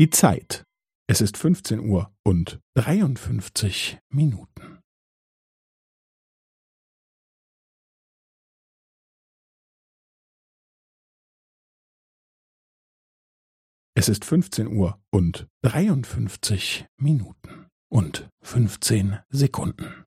Die Zeit. Es ist 15 Uhr und 53 Minuten. Es ist 15 Uhr und 53 Minuten und 15 Sekunden.